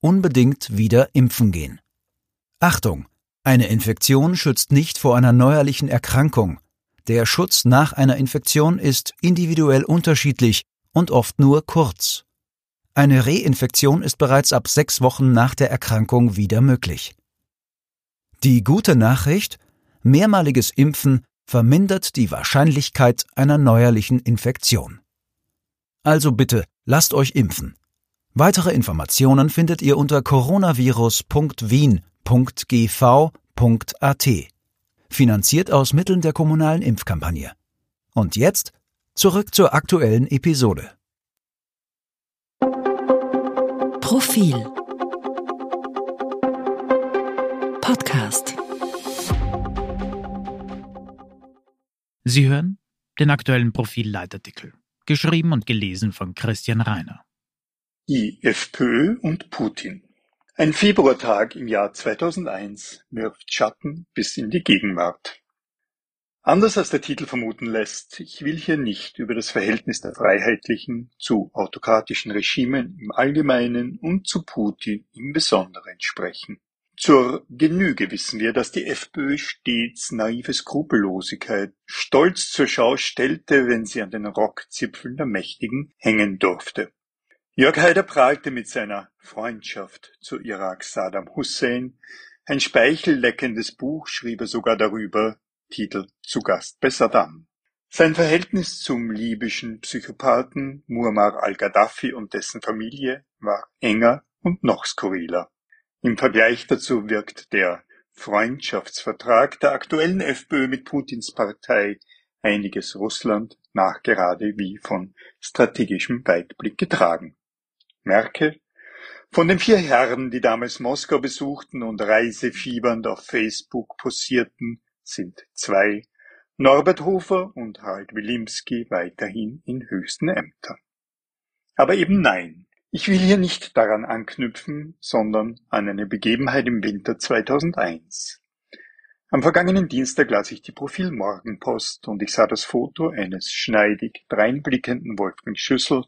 unbedingt wieder impfen gehen. Achtung! Eine Infektion schützt nicht vor einer neuerlichen Erkrankung. Der Schutz nach einer Infektion ist individuell unterschiedlich und oft nur kurz. Eine Reinfektion ist bereits ab sechs Wochen nach der Erkrankung wieder möglich. Die gute Nachricht, mehrmaliges Impfen vermindert die Wahrscheinlichkeit einer neuerlichen Infektion. Also bitte, lasst euch impfen. Weitere Informationen findet ihr unter coronavirus.wien.gv.at. Finanziert aus Mitteln der kommunalen Impfkampagne. Und jetzt zurück zur aktuellen Episode. Profil Podcast Sie hören den aktuellen Profil-Leitartikel, geschrieben und gelesen von Christian Reiner. Die FPÖ und Putin. Ein Februartag im Jahr 2001 wirft Schatten bis in die Gegenwart. Anders als der Titel vermuten lässt, ich will hier nicht über das Verhältnis der freiheitlichen zu autokratischen Regimen im Allgemeinen und zu Putin im Besonderen sprechen. Zur Genüge wissen wir, dass die FPÖ stets naive Skrupellosigkeit stolz zur Schau stellte, wenn sie an den Rockzipfeln der Mächtigen hängen durfte. Jörg Haider prahlte mit seiner Freundschaft zu Irak Saddam Hussein. Ein speichelleckendes Buch schrieb er sogar darüber, Titel Zu Gast bei Saddam. Sein Verhältnis zum libyschen Psychopathen Muammar al-Gaddafi und dessen Familie war enger und noch skurriler. Im Vergleich dazu wirkt der Freundschaftsvertrag der aktuellen FPÖ mit Putins Partei Einiges Russland nachgerade wie von strategischem Weitblick getragen. Merkel, von den vier Herren, die damals Moskau besuchten und reisefiebernd auf Facebook posierten, sind zwei, Norbert Hofer und Harald Wilimski, weiterhin in höchsten Ämtern. Aber eben nein, ich will hier nicht daran anknüpfen, sondern an eine Begebenheit im Winter 2001. Am vergangenen Dienstag las ich die Profil-Morgenpost und ich sah das Foto eines schneidig dreinblickenden Wolfgang Schüssel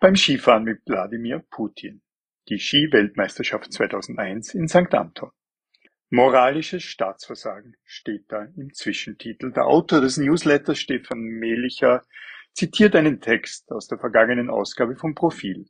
beim Skifahren mit Wladimir Putin. Die Ski-Weltmeisterschaft 2001 in St. Anton. Moralisches Staatsversagen steht da im Zwischentitel. Der Autor des Newsletters, Stefan Mehlicher, zitiert einen Text aus der vergangenen Ausgabe vom Profil.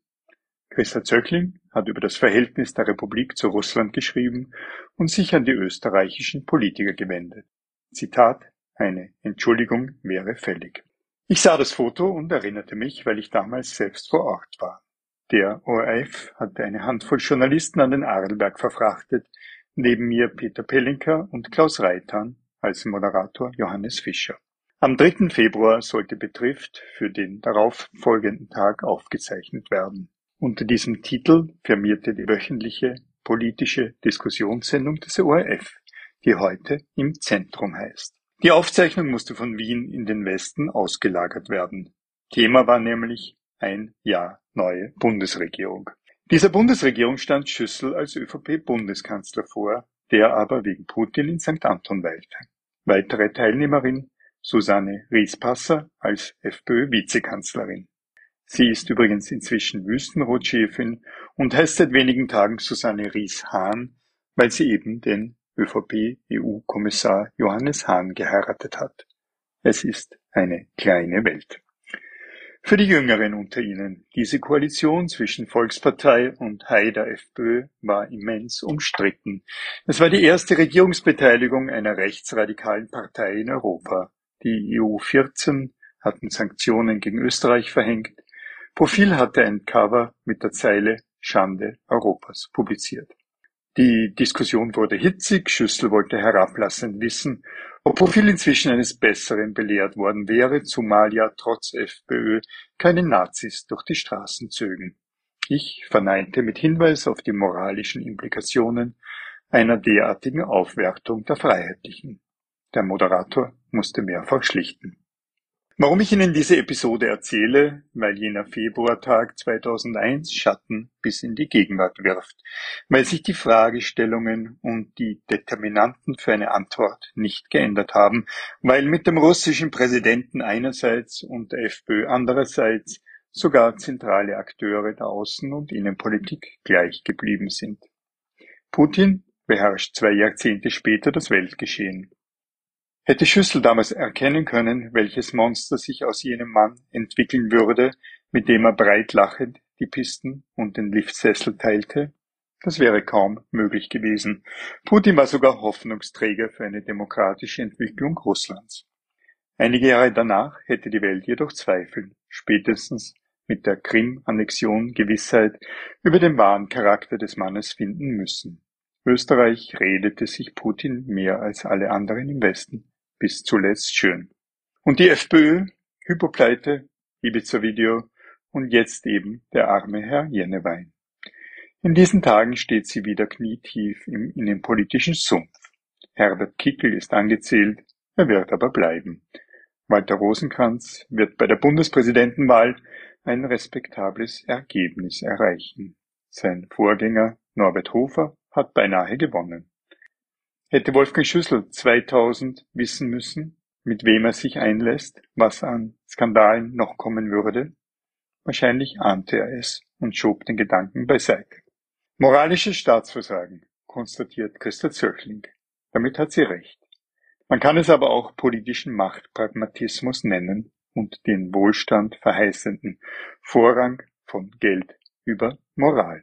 Christa Zöckling hat über das Verhältnis der Republik zu Russland geschrieben und sich an die österreichischen Politiker gewendet. Zitat Eine Entschuldigung wäre fällig. Ich sah das Foto und erinnerte mich, weil ich damals selbst vor Ort war. Der ORF hatte eine Handvoll Journalisten an den Arlberg verfrachtet, neben mir Peter Pellinker und Klaus Reitan als Moderator Johannes Fischer. Am 3. Februar sollte Betrifft für den darauf folgenden Tag aufgezeichnet werden. Unter diesem Titel firmierte die wöchentliche politische Diskussionssendung des ORF, die heute im Zentrum heißt. Die Aufzeichnung musste von Wien in den Westen ausgelagert werden. Thema war nämlich ein Jahr neue Bundesregierung. Dieser Bundesregierung stand Schüssel als ÖVP-Bundeskanzler vor, der aber wegen Putin in St. Anton weilte. Weitere Teilnehmerin Susanne Riespasser als FPÖ-Vizekanzlerin. Sie ist übrigens inzwischen Wüstenrotchefin und heißt seit wenigen Tagen Susanne Ries-Hahn, weil sie eben den ÖVP-EU-Kommissar Johannes Hahn geheiratet hat. Es ist eine kleine Welt. Für die Jüngeren unter Ihnen, diese Koalition zwischen Volkspartei und Haider FPÖ war immens umstritten. Es war die erste Regierungsbeteiligung einer rechtsradikalen Partei in Europa. Die EU 14 hatten Sanktionen gegen Österreich verhängt, Profil hatte ein Cover mit der Zeile „Schande Europas“ publiziert. Die Diskussion wurde hitzig, Schüssel wollte herablassend wissen, ob Profil inzwischen eines Besseren belehrt worden wäre, zumal ja trotz FPÖ keine Nazis durch die Straßen zögen. Ich verneinte mit Hinweis auf die moralischen Implikationen einer derartigen Aufwertung der Freiheitlichen. Der Moderator musste mehrfach schlichten. Warum ich Ihnen diese Episode erzähle? Weil jener Februartag 2001 Schatten bis in die Gegenwart wirft, weil sich die Fragestellungen und die Determinanten für eine Antwort nicht geändert haben, weil mit dem russischen Präsidenten einerseits und der FPÖ andererseits sogar zentrale Akteure der Außen- und Innenpolitik gleich geblieben sind. Putin beherrscht zwei Jahrzehnte später das Weltgeschehen. Hätte Schüssel damals erkennen können, welches Monster sich aus jenem Mann entwickeln würde, mit dem er breit lachend die Pisten und den Liftsessel teilte? Das wäre kaum möglich gewesen. Putin war sogar Hoffnungsträger für eine demokratische Entwicklung Russlands. Einige Jahre danach hätte die Welt jedoch Zweifel, spätestens mit der Krim-Annexion Gewissheit über den wahren Charakter des Mannes finden müssen. Österreich redete sich Putin mehr als alle anderen im Westen bis zuletzt schön. Und die FPÖ, Hypopleite, Ibiza-Video und jetzt eben der arme Herr Jennewein. In diesen Tagen steht sie wieder knietief im innenpolitischen Sumpf. Herbert Kickel ist angezählt, er wird aber bleiben. Walter Rosenkranz wird bei der Bundespräsidentenwahl ein respektables Ergebnis erreichen. Sein Vorgänger Norbert Hofer hat beinahe gewonnen. Hätte Wolfgang Schüssel 2000 wissen müssen, mit wem er sich einlässt, was an Skandalen noch kommen würde? Wahrscheinlich ahnte er es und schob den Gedanken beiseite. Moralisches Staatsversagen, konstatiert Christa Zöchling. Damit hat sie recht. Man kann es aber auch politischen Machtpragmatismus nennen und den Wohlstand verheißenden Vorrang von Geld über Moral.